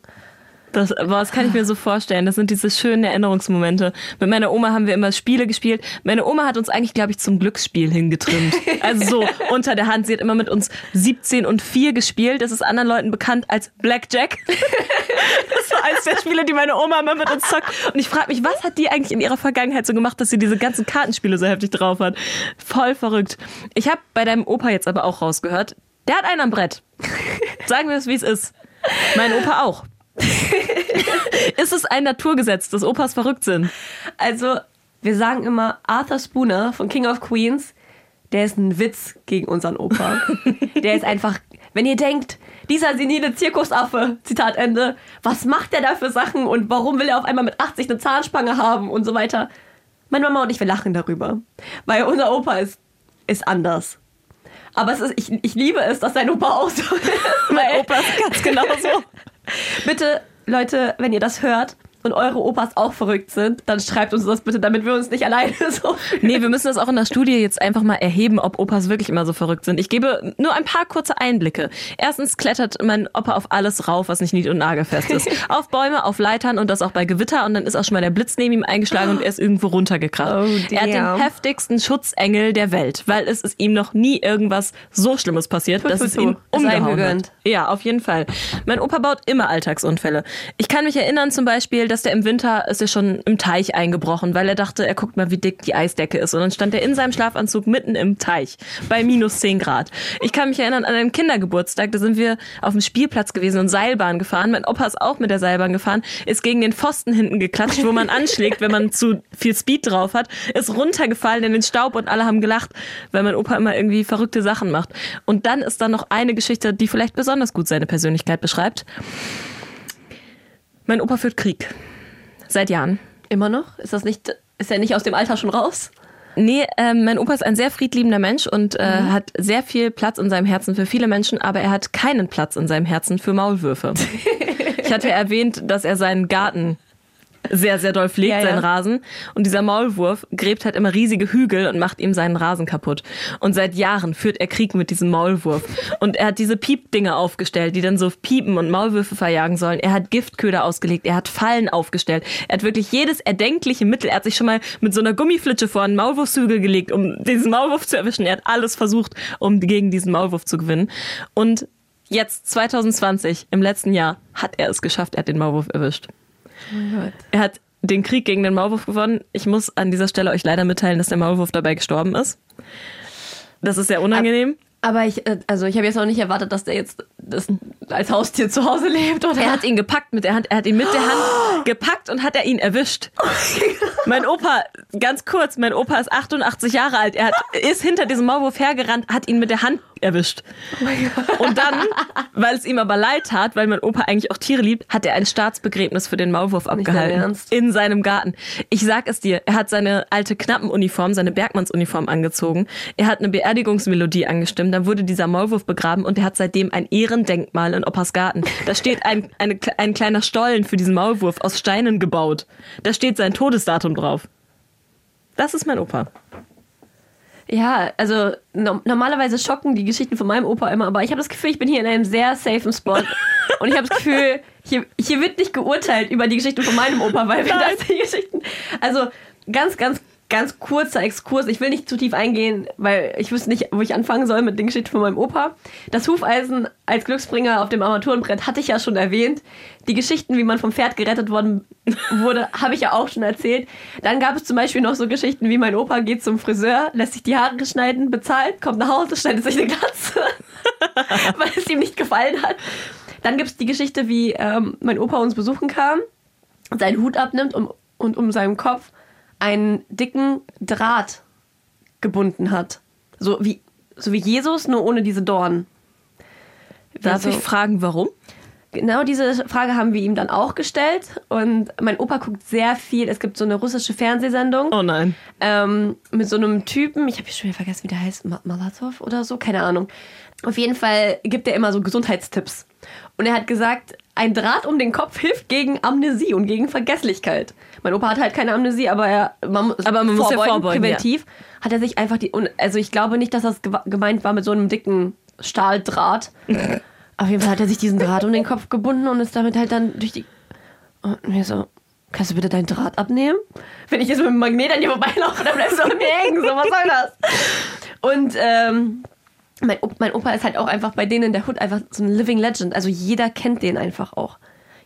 Das, boah, das kann ich mir so vorstellen. Das sind diese schönen Erinnerungsmomente. Mit meiner Oma haben wir immer Spiele gespielt. Meine Oma hat uns eigentlich, glaube ich, zum Glücksspiel hingetrimmt. Also so unter der Hand. Sie hat immer mit uns 17 und 4 gespielt. Das ist anderen Leuten bekannt als Blackjack. Das war eines der Spiele, die meine Oma immer mit uns zockt. Und ich frage mich, was hat die eigentlich in ihrer Vergangenheit so gemacht, dass sie diese ganzen Kartenspiele so heftig drauf hat? Voll verrückt. Ich habe bei deinem Opa jetzt aber auch rausgehört, der hat einen am Brett. Sagen wir es, wie es ist. Mein Opa auch. ist es ein Naturgesetz, dass Opas verrückt sind? Also, wir sagen immer, Arthur Spooner von King of Queens, der ist ein Witz gegen unseren Opa. der ist einfach, wenn ihr denkt, dieser senile Zirkusaffe, Zitat Ende, was macht der da für Sachen und warum will er auf einmal mit 80 eine Zahnspange haben und so weiter. Meine Mama und ich, wir lachen darüber. Weil unser Opa ist, ist anders. Aber ist, ich, ich liebe es, dass sein Opa auch so ist. Mein Opa ist ganz genauso. Bitte, Leute, wenn ihr das hört und eure Opas auch verrückt sind, dann schreibt uns das bitte, damit wir uns nicht alleine so. Nee, wir müssen das auch in der Studie jetzt einfach mal erheben, ob Opas wirklich immer so verrückt sind. Ich gebe nur ein paar kurze Einblicke. Erstens klettert mein Opa auf alles rauf, was nicht nied- und nagelfest ist. auf Bäume, auf Leitern und das auch bei Gewitter und dann ist auch schon mal der Blitz neben ihm eingeschlagen und er ist irgendwo runtergekracht. Oh, er hat den heftigsten Schutzengel der Welt, weil es ist ihm noch nie irgendwas so Schlimmes passiert, dass es ihm umgehauen hat. Ja, auf jeden Fall. Mein Opa baut immer Alltagsunfälle. Ich kann mich erinnern zum Beispiel, dass der im Winter ist er schon im Teich eingebrochen, weil er dachte, er guckt mal, wie dick die Eisdecke ist. Und dann stand er in seinem Schlafanzug mitten im Teich bei minus 10 Grad. Ich kann mich erinnern an einen Kindergeburtstag, da sind wir auf dem Spielplatz gewesen und Seilbahn gefahren. Mein Opa ist auch mit der Seilbahn gefahren, ist gegen den Pfosten hinten geklatscht, wo man anschlägt, wenn man zu viel Speed drauf hat, ist runtergefallen in den Staub und alle haben gelacht, weil mein Opa immer irgendwie verrückte Sachen macht. Und dann ist da noch eine Geschichte, die vielleicht besonders gut seine Persönlichkeit beschreibt. Mein Opa führt Krieg. Seit Jahren. Immer noch? Ist das nicht, ist er nicht aus dem Alter schon raus? Nee, ähm, mein Opa ist ein sehr friedliebender Mensch und äh, hat sehr viel Platz in seinem Herzen für viele Menschen, aber er hat keinen Platz in seinem Herzen für Maulwürfe. ich hatte erwähnt, dass er seinen Garten sehr, sehr doll pflegt, Ja, ja. seinen Rasen. Und dieser Maulwurf gräbt halt immer riesige Hügel und macht ihm seinen Rasen kaputt. Und seit Jahren führt er Krieg mit diesem Maulwurf. Und er hat diese Piepdinger aufgestellt, die dann so piepen und Maulwürfe verjagen sollen. Er hat Giftköder ausgelegt, er hat Fallen aufgestellt. Er hat wirklich jedes erdenkliche Mittel. Er hat sich schon mal mit so einer Gummiflitsche vor einen Maulwurfshügel gelegt, um diesen Maulwurf zu erwischen. Er hat alles versucht, um gegen diesen Maulwurf zu gewinnen. Und jetzt, 2020, im letzten Jahr, hat er es geschafft. Er hat den Maulwurf erwischt. Er hat den Krieg gegen den Maulwurf gewonnen. Ich muss an dieser Stelle euch leider mitteilen, dass der Maulwurf dabei gestorben ist. Das ist sehr unangenehm. Aber ich, äh, also ich habe jetzt noch nicht erwartet, dass der jetzt das als Haustier zu Hause lebt, oder? Er hat ihn gepackt mit der Hand, er hat ihn mit der Hand gepackt und hat er ihn erwischt. mein Opa, ganz kurz, mein Opa ist 88 Jahre alt. Er hat, ist hinter diesem Maulwurf hergerannt, hat ihn mit der Hand erwischt. Und dann, weil es ihm aber leid tat, weil mein Opa eigentlich auch Tiere liebt, hat er ein Staatsbegräbnis für den Maulwurf abgehalten. In seinem Garten. Ich sag es dir, er hat seine alte Knappenuniform, seine Bergmannsuniform angezogen. Er hat eine Beerdigungsmelodie angestimmt. Dann wurde dieser Maulwurf begraben und er hat seitdem ein Ehrendenkmal in Opas Garten. Da steht ein, eine, ein kleiner Stollen für diesen Maulwurf aus Steinen gebaut. Da steht sein Todesdatum drauf. Das ist mein Opa. Ja, also no normalerweise schocken die Geschichten von meinem Opa immer, aber ich habe das Gefühl, ich bin hier in einem sehr safen Spot. Und ich habe das Gefühl, hier, hier wird nicht geurteilt über die Geschichten von meinem Opa, weil wir das die Geschichten. Also ganz, ganz, ganz kurzer Exkurs. Ich will nicht zu tief eingehen, weil ich wüsste nicht, wo ich anfangen soll mit den Geschichten von meinem Opa. Das Hufeisen als Glücksbringer auf dem Armaturenbrett hatte ich ja schon erwähnt. Die Geschichten, wie man vom Pferd gerettet worden wurde, habe ich ja auch schon erzählt. Dann gab es zum Beispiel noch so Geschichten wie mein Opa geht zum Friseur, lässt sich die Haare schneiden, bezahlt, kommt nach Hause, schneidet sich eine Glatze, weil es ihm nicht gefallen hat. Dann gibt es die Geschichte, wie ähm, mein Opa uns besuchen kam, seinen Hut abnimmt und, und um seinen Kopf einen dicken Draht gebunden hat. So wie, so wie Jesus, nur ohne diese Dornen. Darf Also- ich fragen, warum? genau diese Frage haben wir ihm dann auch gestellt. Und mein Opa guckt sehr viel. Es gibt so eine russische Fernsehsendung Oh nein. ähm, mit so einem Typen, ich habe schon wieder vergessen, wie der heißt, Ma- Malatov oder so, keine Ahnung. Auf jeden Fall gibt er immer so Gesundheitstipps. Und er hat gesagt, ein Draht um den Kopf hilft gegen Amnesie und gegen Vergesslichkeit. Mein Opa hat halt keine Amnesie, aber er man, muss- Aber man muss ja vorbeugen, präventiv hat er sich einfach die also ich glaube nicht, dass das gemeint war mit so einem dicken Stahldraht. Auf jeden Fall hat er sich diesen Draht um den Kopf gebunden und ist damit halt dann durch die und mir so, kannst du bitte deinen Draht abnehmen? Wenn ich jetzt mit dem Magnet an dir vorbeilaufe, dann bleibst du an mir hängen. So, was soll das? Und ähm, mein, mein Opa ist halt auch einfach bei denen in der Hood einfach so ein Living Legend. Also jeder kennt den einfach auch.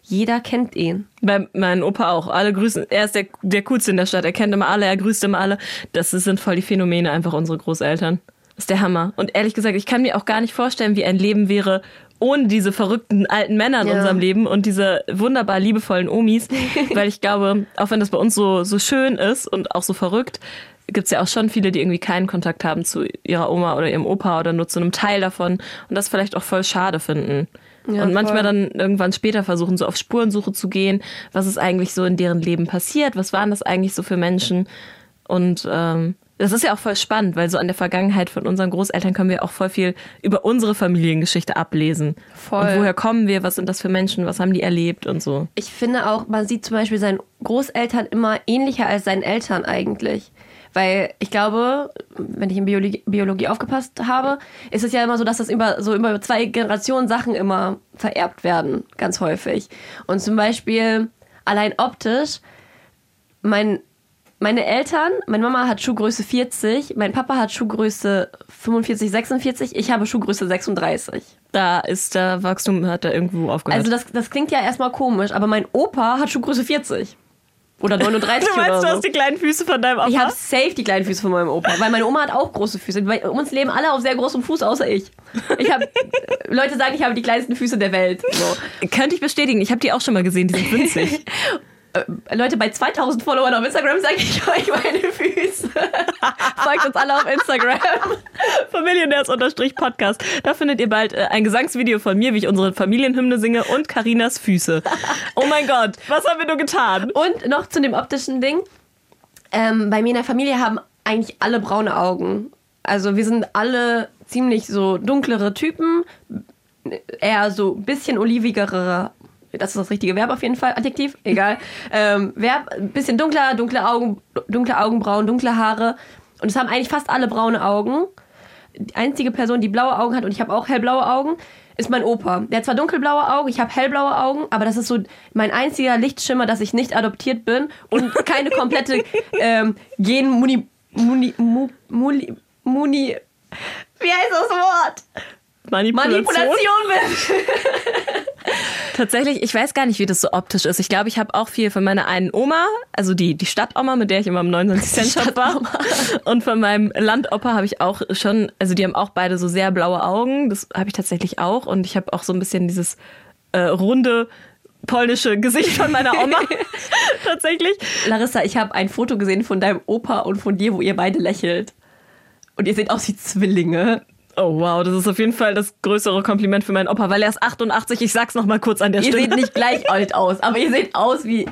Jeder kennt ihn. Bei meinem Opa auch. Alle grüßen. Er ist der, der Coolste in der Stadt. Er kennt immer alle, er grüßt immer alle. Das sind voll die Phänomene, einfach unsere Großeltern. Das ist der Hammer. Und ehrlich gesagt, ich kann mir auch gar nicht vorstellen, wie ein Leben wäre ohne diese verrückten alten Männer in Ja. unserem Leben und diese wunderbar liebevollen Omis. Weil ich glaube, auch wenn das bei uns so, so schön ist und auch so verrückt, gibt's ja auch schon viele, die irgendwie keinen Kontakt haben zu ihrer Oma oder ihrem Opa oder nur zu einem Teil davon und das vielleicht auch voll schade finden. Ja, und manchmal voll. dann irgendwann später versuchen, so auf Spurensuche zu gehen, was ist eigentlich so in deren Leben passiert, was waren das eigentlich so für Menschen. Und ähm, das ist ja auch voll spannend, weil so an der Vergangenheit von unseren Großeltern können wir auch voll viel über unsere Familiengeschichte ablesen. Voll. Und woher kommen wir, was sind das für Menschen, was haben die erlebt und so. Ich finde auch, man sieht zum Beispiel seinen Großeltern immer ähnlicher als seinen Eltern eigentlich. Weil ich glaube, wenn ich in Biologie, Biologie aufgepasst habe, ist es ja immer so, dass das über so über zwei Generationen Sachen immer vererbt werden, ganz häufig. Und zum Beispiel allein optisch, mein, meine Eltern, meine Mama hat Schuhgröße 40, mein Papa hat Schuhgröße 45, 46, ich habe Schuhgröße 36. Da ist der Wachstum, hat er irgendwo aufgehört. Also das, das klingt ja erstmal komisch, aber mein Opa hat Schuhgröße 40. Oder 39 du meinst, oder du so. hast die kleinen Füße von deinem Opa? Ich habe safe die kleinen Füße von meinem Opa, weil meine Oma hat auch große Füße. Bei uns leben alle auf sehr großem Fuß, außer ich. Ich habe Leute sagen, ich habe die kleinsten Füße der Welt. So. Könnte ich bestätigen. Ich habe die auch schon mal gesehen, die sind winzig. Äh, Leute, bei 2000 Followern auf Instagram sage ich euch meine Füße. Folgt uns alle auf Instagram. Familienärs-Podcast. Da findet ihr bald äh, ein Gesangsvideo von mir, wie ich unsere Familienhymne singe und Karinas Füße. Oh mein Gott, was haben wir nur getan? Und noch zu dem optischen Ding. Ähm, bei mir in der Familie haben eigentlich alle braune Augen. Also wir sind alle ziemlich so dunklere Typen, eher so ein bisschen olivigere. Das ist das richtige Verb auf jeden Fall, Adjektiv, egal. ähm, Verb, ein bisschen dunkler, dunkle Augen, dunkle Augenbrauen, dunkle Haare. Und es haben eigentlich fast alle braune Augen. Die einzige Person, die blaue Augen hat, und ich habe auch hellblaue Augen, ist mein Opa. Der hat zwar dunkelblaue Augen, ich habe hellblaue Augen, aber das ist so mein einziger Lichtschimmer, dass ich nicht adoptiert bin und keine komplette ähm, Genmuni... Muni, mu, muli, muni... Wie heißt das Wort? Manipulation. Manipulation. Tatsächlich, ich weiß gar nicht, wie das so optisch ist. Ich glaube, ich habe auch viel von meiner einen Oma, also die, die Stadtoma, mit der ich immer im 99 Cent Shop war. Und von meinem Landopa habe ich auch schon, also die haben auch beide so sehr blaue Augen. Das habe ich tatsächlich auch. Und ich habe auch so ein bisschen dieses äh, runde polnische Gesicht von meiner Oma. tatsächlich. Larissa, ich habe ein Foto gesehen von deinem Opa und von dir, wo ihr beide lächelt. Und ihr seht aus wie Zwillinge. Oh wow, das ist auf jeden Fall das größere Kompliment für meinen Opa, weil er ist 88. Ich sag's noch mal kurz an der Ihr Stelle. seht nicht gleich alt aus, aber ihr seht aus wie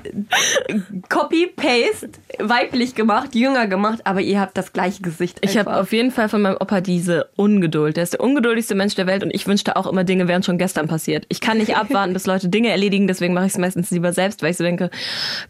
Copy-Paste, weiblich gemacht, jünger gemacht, aber ihr habt das gleiche Gesicht. Ich habe auf jeden Fall von meinem Opa diese Ungeduld. Der ist der ungeduldigste Mensch der Welt und ich wünschte auch immer, Dinge wären schon gestern passiert. Ich kann nicht abwarten, bis Leute Dinge erledigen, deswegen mache ich es meistens lieber selbst, weil ich so denke,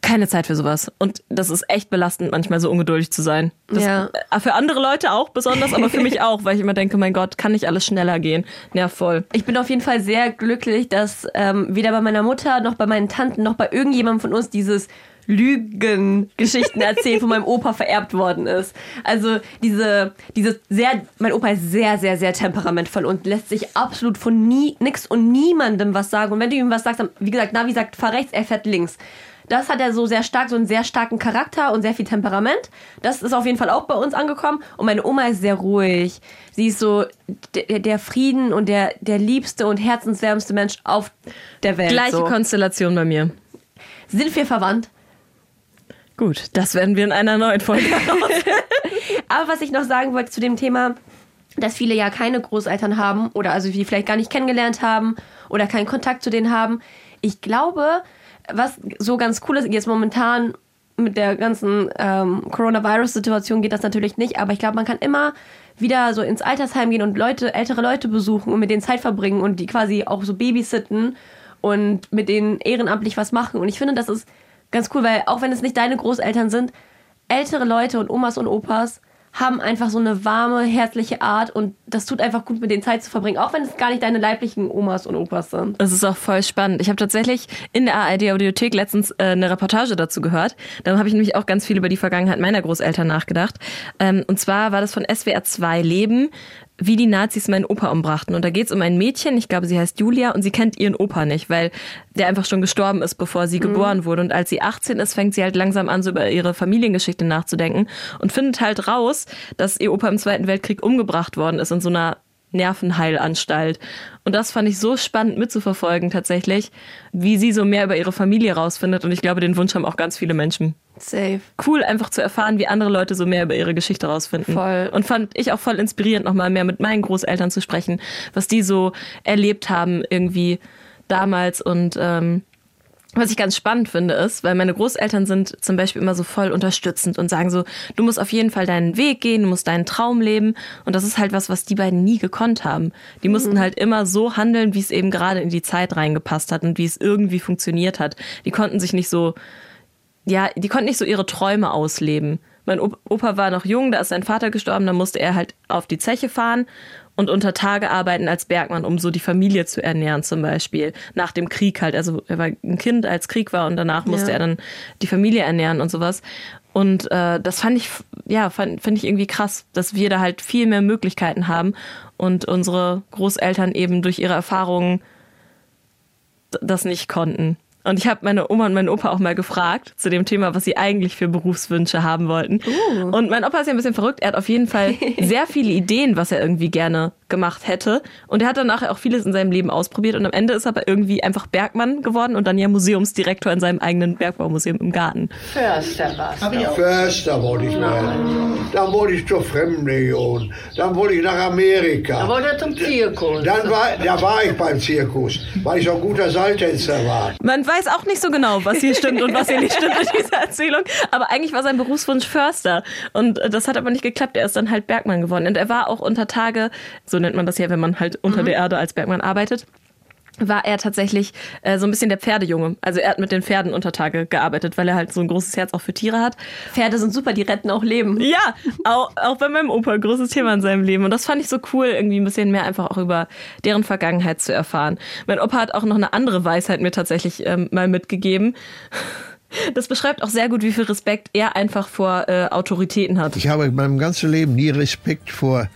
keine Zeit für sowas. Und das ist echt belastend, manchmal so ungeduldig zu sein. Das, Ja. äh, Für andere Leute auch besonders, aber für mich auch, weil ich immer denke, mein Gott, kann nicht alles schneller gehen. Ja, voll. Ich bin auf jeden Fall sehr glücklich, dass ähm, weder bei meiner Mutter noch bei meinen Tanten noch bei irgendjemandem von uns dieses Lügengeschichten erzählen von meinem Opa vererbt worden ist. Also diese, diese sehr, mein Opa ist sehr, sehr, sehr temperamentvoll und lässt sich absolut von nie, nix und niemandem was sagen. Und wenn du ihm was sagst, dann, wie gesagt, Navi sagt, fahr rechts, er fährt links. Das hat er so sehr stark, so einen sehr starken Charakter und sehr viel Temperament. Das ist auf jeden Fall auch bei uns angekommen. Und meine Oma ist sehr ruhig. Sie ist so der, der Frieden und der, der liebste und herzenswärmste Mensch auf der Welt. Gleiche so. Konstellation bei mir. Sind wir verwandt? Gut, das werden wir in einer neuen Folge Aber was ich noch sagen wollte zu dem Thema, dass viele ja keine Großeltern haben oder also die vielleicht gar nicht kennengelernt haben oder keinen Kontakt zu denen haben. Ich glaube, was so ganz cool ist, jetzt momentan mit der ganzen ähm, Coronavirus-Situation geht das natürlich nicht, aber ich glaube, man kann immer wieder so ins Altersheim gehen und Leute, ältere Leute besuchen und mit denen Zeit verbringen und die quasi auch so babysitten und mit denen ehrenamtlich was machen. Und ich finde, das ist ganz cool, weil auch wenn es nicht deine Großeltern sind, ältere Leute und Omas und Opas haben einfach so eine warme, herzliche Art und das tut einfach gut, mit denen Zeit zu verbringen, auch wenn es gar nicht deine leiblichen Omas und Opas sind. Das ist auch voll spannend. Ich habe tatsächlich in der ARD-Audiothek letztens äh, eine Reportage dazu gehört. Dann habe ich nämlich auch ganz viel über die Vergangenheit meiner Großeltern nachgedacht. Ähm, und zwar war das von SWR 2 Leben wie die Nazis meinen Opa umbrachten. Und da geht es um ein Mädchen, ich glaube, sie heißt Julia, und sie kennt ihren Opa nicht, weil der einfach schon gestorben ist, bevor sie mhm. geboren wurde. Und als sie 18 ist, fängt sie halt langsam an, so über ihre Familiengeschichte nachzudenken und findet halt raus, dass ihr Opa im Zweiten Weltkrieg umgebracht worden ist in so einer Nervenheilanstalt. Und das fand ich so spannend mitzuverfolgen tatsächlich, wie sie so mehr über ihre Familie rausfindet. Und ich glaube, den Wunsch haben auch ganz viele Menschen. Safe. Cool, einfach zu erfahren, wie andere Leute so mehr über ihre Geschichte rausfinden. Voll. Und fand ich auch voll inspirierend, nochmal mehr mit meinen Großeltern zu sprechen, was die so erlebt haben irgendwie damals und ähm, was ich ganz spannend finde, ist, weil meine Großeltern sind zum Beispiel immer so voll unterstützend und sagen so, du musst auf jeden Fall deinen Weg gehen, du musst deinen Traum leben. Und das ist halt was, was die beiden nie gekonnt haben. Die mussten mhm. halt immer so handeln, wie es eben gerade in die Zeit reingepasst hat und wie es irgendwie funktioniert hat. Die konnten sich nicht so, ja, die konnten nicht so ihre Träume ausleben. Mein Opa war noch jung, da ist sein Vater gestorben, da musste er halt auf die Zeche fahren und unter Tage arbeiten als Bergmann, um so die Familie zu ernähren zum Beispiel. Nach dem Krieg halt. Also er war ein Kind, als Krieg war und danach musste ja. er dann die Familie ernähren und sowas. Und äh, das fand ich, ja, fand, finde ich irgendwie krass, dass wir da halt viel mehr Möglichkeiten haben und unsere Großeltern eben durch ihre Erfahrungen das nicht konnten. Und ich habe meine Oma und meinen Opa auch mal gefragt zu dem Thema, was sie eigentlich für Berufswünsche haben wollten. Uh. Und mein Opa ist ja ein bisschen verrückt. Er hat auf jeden Fall sehr viele Ideen, was er irgendwie gerne gemacht hätte. Und er hat dann nachher auch vieles in seinem Leben ausprobiert. Und am Ende ist er aber irgendwie einfach Bergmann geworden und dann ja Museumsdirektor in seinem eigenen Bergbaumuseum im Garten. Förster warst du. Förster wollte ich werden. Dann wollte ich zur Fremdenlegion. Dann wollte ich nach Amerika. Dann wollte er zum Zirkus. Dann war, da war ich beim Zirkus, weil ich so ein guter Seiltänzer war. Man weiß auch nicht so genau, was hier stimmt und was hier nicht stimmt in dieser Erzählung. Aber eigentlich war sein Berufswunsch Förster. Und das hat aber nicht geklappt. Er ist dann halt Bergmann geworden. Und er war auch unter Tage, so nennt man das ja, wenn man halt unter mhm. der Erde als Bergmann arbeitet war er tatsächlich äh, so ein bisschen der Pferdejunge. Also er hat mit den Pferden unter Tage gearbeitet, weil er halt so ein großes Herz auch für Tiere hat. Pferde sind super, die retten auch Leben. Ja, auch, auch bei meinem Opa ein großes Thema in seinem Leben. Und das fand ich so cool, irgendwie ein bisschen mehr einfach auch über deren Vergangenheit zu erfahren. Mein Opa hat auch noch eine andere Weisheit mir tatsächlich ähm, mal mitgegeben. Das beschreibt auch sehr gut, wie viel Respekt er einfach vor äh, Autoritäten hat. Ich habe in meinem ganzen Leben nie Respekt vor äh,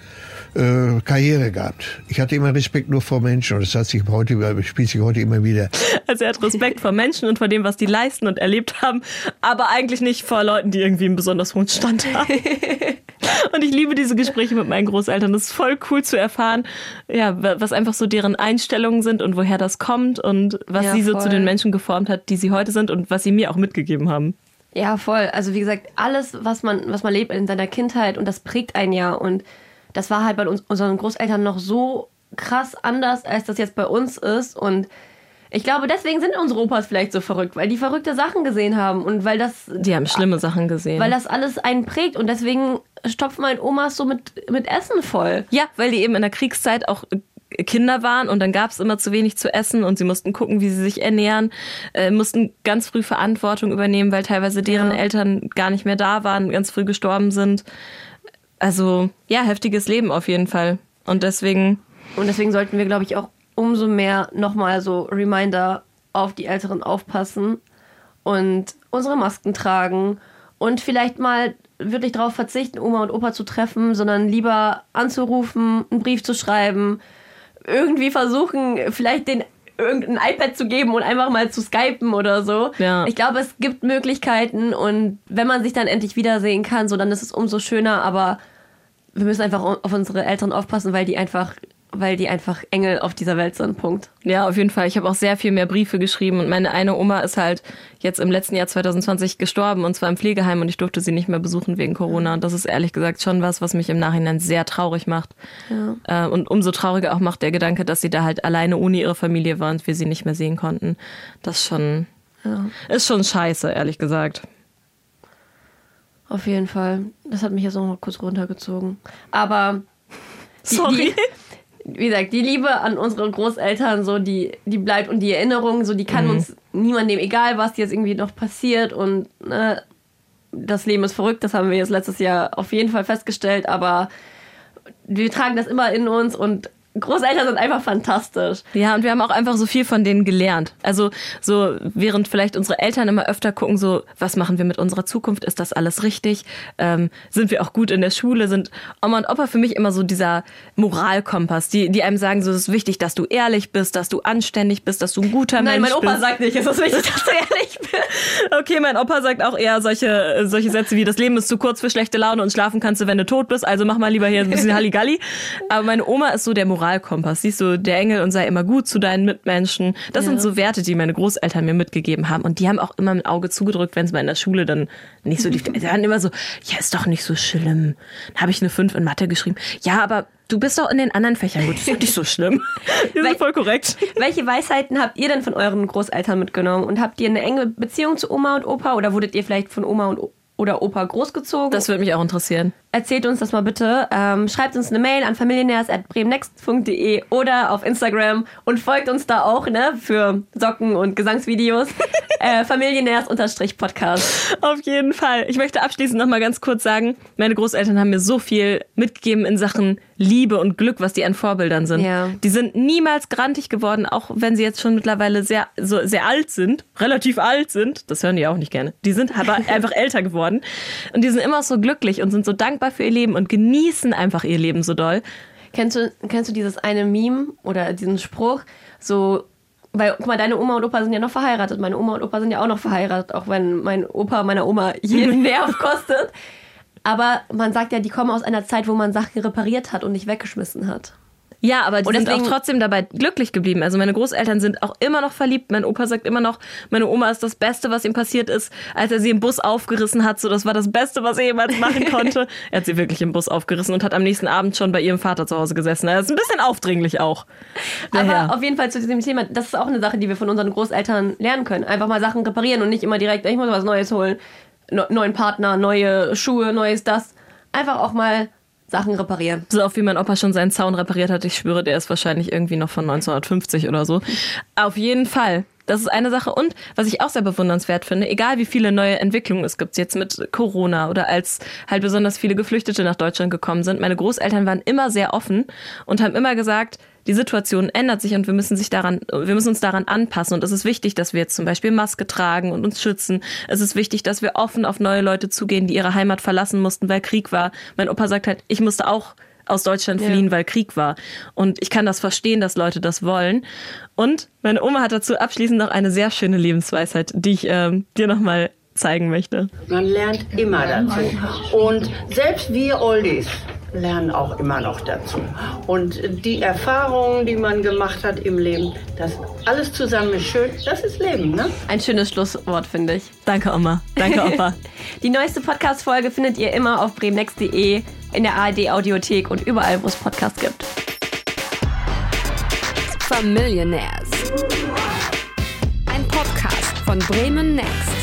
Karriere gehabt. Ich hatte immer Respekt nur vor Menschen und das hat sich heute, spielt sich heute immer wieder. Also er hat Respekt vor Menschen und vor dem, was die leisten und erlebt haben, aber eigentlich nicht vor Leuten, die irgendwie einen besonders hohen Stand haben. Und ich liebe diese Gespräche mit meinen Großeltern. Das ist voll cool zu erfahren, ja, was einfach so deren Einstellungen sind und woher das kommt und was ja, sie so zu den Menschen geformt hat, die sie heute sind und was sie mir auch mitgegeben haben. Ja, voll. Also wie gesagt, alles, was man, was man lebt in seiner Kindheit und das prägt ein ja und das war halt bei uns, unseren Großeltern noch so krass anders, als das jetzt bei uns ist. Und ich glaube, deswegen sind unsere Opas vielleicht so verrückt, weil die verrückte Sachen gesehen haben und weil das. Die haben schlimme Sachen gesehen. Weil das alles einen prägt und deswegen stopfen mein Omas so mit, mit Essen voll. Ja, weil die eben in der Kriegszeit auch Kinder waren und dann gab es immer zu wenig zu essen und sie mussten gucken, wie sie sich ernähren, äh, mussten ganz früh Verantwortung übernehmen, weil teilweise deren ja. Eltern gar nicht mehr da waren, ganz früh gestorben sind. Also ja, heftiges Leben auf jeden Fall. Und deswegen. Und deswegen sollten wir, glaube ich, auch umso mehr nochmal so Reminder auf die Älteren aufpassen und unsere Masken tragen und vielleicht mal wirklich darauf verzichten, Oma und Opa zu treffen, sondern lieber anzurufen, einen Brief zu schreiben, irgendwie versuchen, vielleicht den irgendein iPad zu geben und einfach mal zu skypen oder so. Ja. Ich glaube, es gibt Möglichkeiten und wenn man sich dann endlich wiedersehen kann, so dann ist es umso schöner, aber wir müssen einfach auf unsere Eltern aufpassen, weil die einfach weil die einfach Engel auf dieser Welt sind. Punkt. Ja, auf jeden Fall. Ich habe auch sehr viel mehr Briefe geschrieben und meine eine Oma ist halt jetzt im letzten Jahr 2020 gestorben und zwar im Pflegeheim und ich durfte sie nicht mehr besuchen wegen Corona. Und das ist ehrlich gesagt schon was, was mich im Nachhinein sehr traurig macht. Ja. Äh, und umso trauriger auch macht der Gedanke, dass sie da halt alleine ohne ihre Familie war und wir sie nicht mehr sehen konnten. Das schon, ja. ist schon scheiße, ehrlich gesagt. Auf jeden Fall. Das hat mich jetzt noch mal kurz runtergezogen. Aber die, Sorry. Die, wie gesagt, die Liebe an unsere Großeltern, so, die, die bleibt und die Erinnerung, so, die kann mhm. uns niemand nehmen, egal was jetzt irgendwie noch passiert und ne, das Leben ist verrückt, das haben wir jetzt letztes Jahr auf jeden Fall festgestellt, aber wir tragen das immer in uns und Großeltern sind einfach fantastisch. Ja, und wir haben auch einfach so viel von denen gelernt. Also so, während vielleicht unsere Eltern immer öfter gucken, so, was machen wir mit unserer Zukunft? Ist das alles richtig? Ähm, sind wir auch gut in der Schule? Sind Oma und Opa für mich immer so dieser Moralkompass, die, die einem sagen, so, es ist wichtig, dass du ehrlich bist, dass du anständig bist, dass du ein guter Nein, Mensch bist. Nein, mein Opa sagt nicht, es ist wichtig, dass du ehrlich bist. Okay, mein Opa sagt auch eher solche, solche Sätze wie, das Leben ist zu kurz für schlechte Laune und schlafen kannst du, wenn du tot bist, also mach mal lieber hier ein bisschen Halligalli. Aber meine Oma ist so der Moral Moralkompass. Siehst du, der Engel und sei immer gut zu deinen Mitmenschen. Das ja. sind so Werte, die meine Großeltern mir mitgegeben haben. Und die haben auch immer ein Auge zugedrückt, wenn es mal in der Schule dann nicht so lief. Die waren immer so, ja, ist doch nicht so schlimm. Dann habe ich eine 5 in Mathe geschrieben. Ja, aber Du bist doch in den anderen Fächern gut. Das ist nicht so schlimm. Die sind voll korrekt. Welche Weisheiten habt ihr denn von euren Großeltern mitgenommen? Und habt ihr eine enge Beziehung zu Oma und Opa? Oder wurdet ihr vielleicht von Oma und oder Opa großgezogen? Das würde mich auch interessieren. Erzählt uns das mal bitte. Ähm, schreibt uns eine Mail an familienärs.bremennext.de oder auf Instagram und folgt uns da auch ne, für Socken und Gesangsvideos. äh, Familienärs-Podcast. Auf jeden Fall. Ich möchte abschließend noch mal ganz kurz sagen, meine Großeltern haben mir so viel mitgegeben in Sachen Liebe und Glück, was die an Vorbildern sind. Ja. Die sind niemals grantig geworden, auch wenn sie jetzt schon mittlerweile sehr, so, sehr alt sind, relativ alt sind. Das hören die auch nicht gerne. Die sind aber einfach älter geworden. Und die sind immer so glücklich und sind so dankbar für ihr Leben und genießen einfach ihr Leben so doll. Kennst du, kennst du dieses eine Meme oder diesen Spruch? So, weil, guck mal, deine Oma und Opa sind ja noch verheiratet. Meine Oma und Opa sind ja auch noch verheiratet, auch wenn mein Opa meiner Oma jeden Nerv kostet. Aber man sagt ja, die kommen aus einer Zeit, wo man Sachen repariert hat und nicht weggeschmissen hat. Ja, aber die und sind auch trotzdem dabei glücklich geblieben. Also meine Großeltern sind auch immer noch verliebt. Mein Opa sagt immer noch, meine Oma ist das Beste, was ihm passiert ist, als er sie im Bus aufgerissen hat. So, das war das Beste, was er jemals machen konnte. er hat sie wirklich im Bus aufgerissen und hat am nächsten Abend schon bei ihrem Vater zu Hause gesessen. Das ist ein bisschen aufdringlich auch. Daher. Aber auf jeden Fall zu diesem Thema, das ist auch eine Sache, die wir von unseren Großeltern lernen können. Einfach mal Sachen reparieren und nicht immer direkt, ich muss was Neues holen. neuen Partner, neue Schuhe, neues das. Einfach auch mal Sachen reparieren. So oft wie mein Opa schon seinen Zaun repariert hat, ich schwöre, der ist wahrscheinlich irgendwie noch von 1950 oder so. Auf jeden Fall. Das ist eine Sache. Und was ich auch sehr bewundernswert finde, egal wie viele neue Entwicklungen es gibt, jetzt mit Corona oder als halt besonders viele Geflüchtete nach Deutschland gekommen sind, meine Großeltern waren immer sehr offen und haben immer gesagt, die Situation ändert sich und wir müssen sich daran, wir müssen uns daran anpassen. Und es ist wichtig, dass wir jetzt zum Beispiel Maske tragen und uns schützen. Es ist wichtig, dass wir offen auf neue Leute zugehen, die ihre Heimat verlassen mussten, weil Krieg war. Mein Opa sagt halt, ich musste auch aus Deutschland fliehen, ja. weil Krieg war. Und ich kann das verstehen, dass Leute das wollen. Und meine Oma hat dazu abschließend noch eine sehr schöne Lebensweisheit, die ich ähm, dir nochmal zeigen möchte. Man lernt immer dazu. Und selbst wir Oldies lernen auch immer noch dazu. Und die Erfahrungen, die man gemacht hat im Leben, das alles zusammen ist schön. Das ist Leben, ne? Ein schönes Schlusswort, finde ich. Danke, Oma. Danke, Opa. die neueste Podcast-Folge findet ihr immer auf bremennext.de, in der ARD-Audiothek und überall, wo es Podcasts gibt. Familionaires. Ein Podcast von Bremen Next.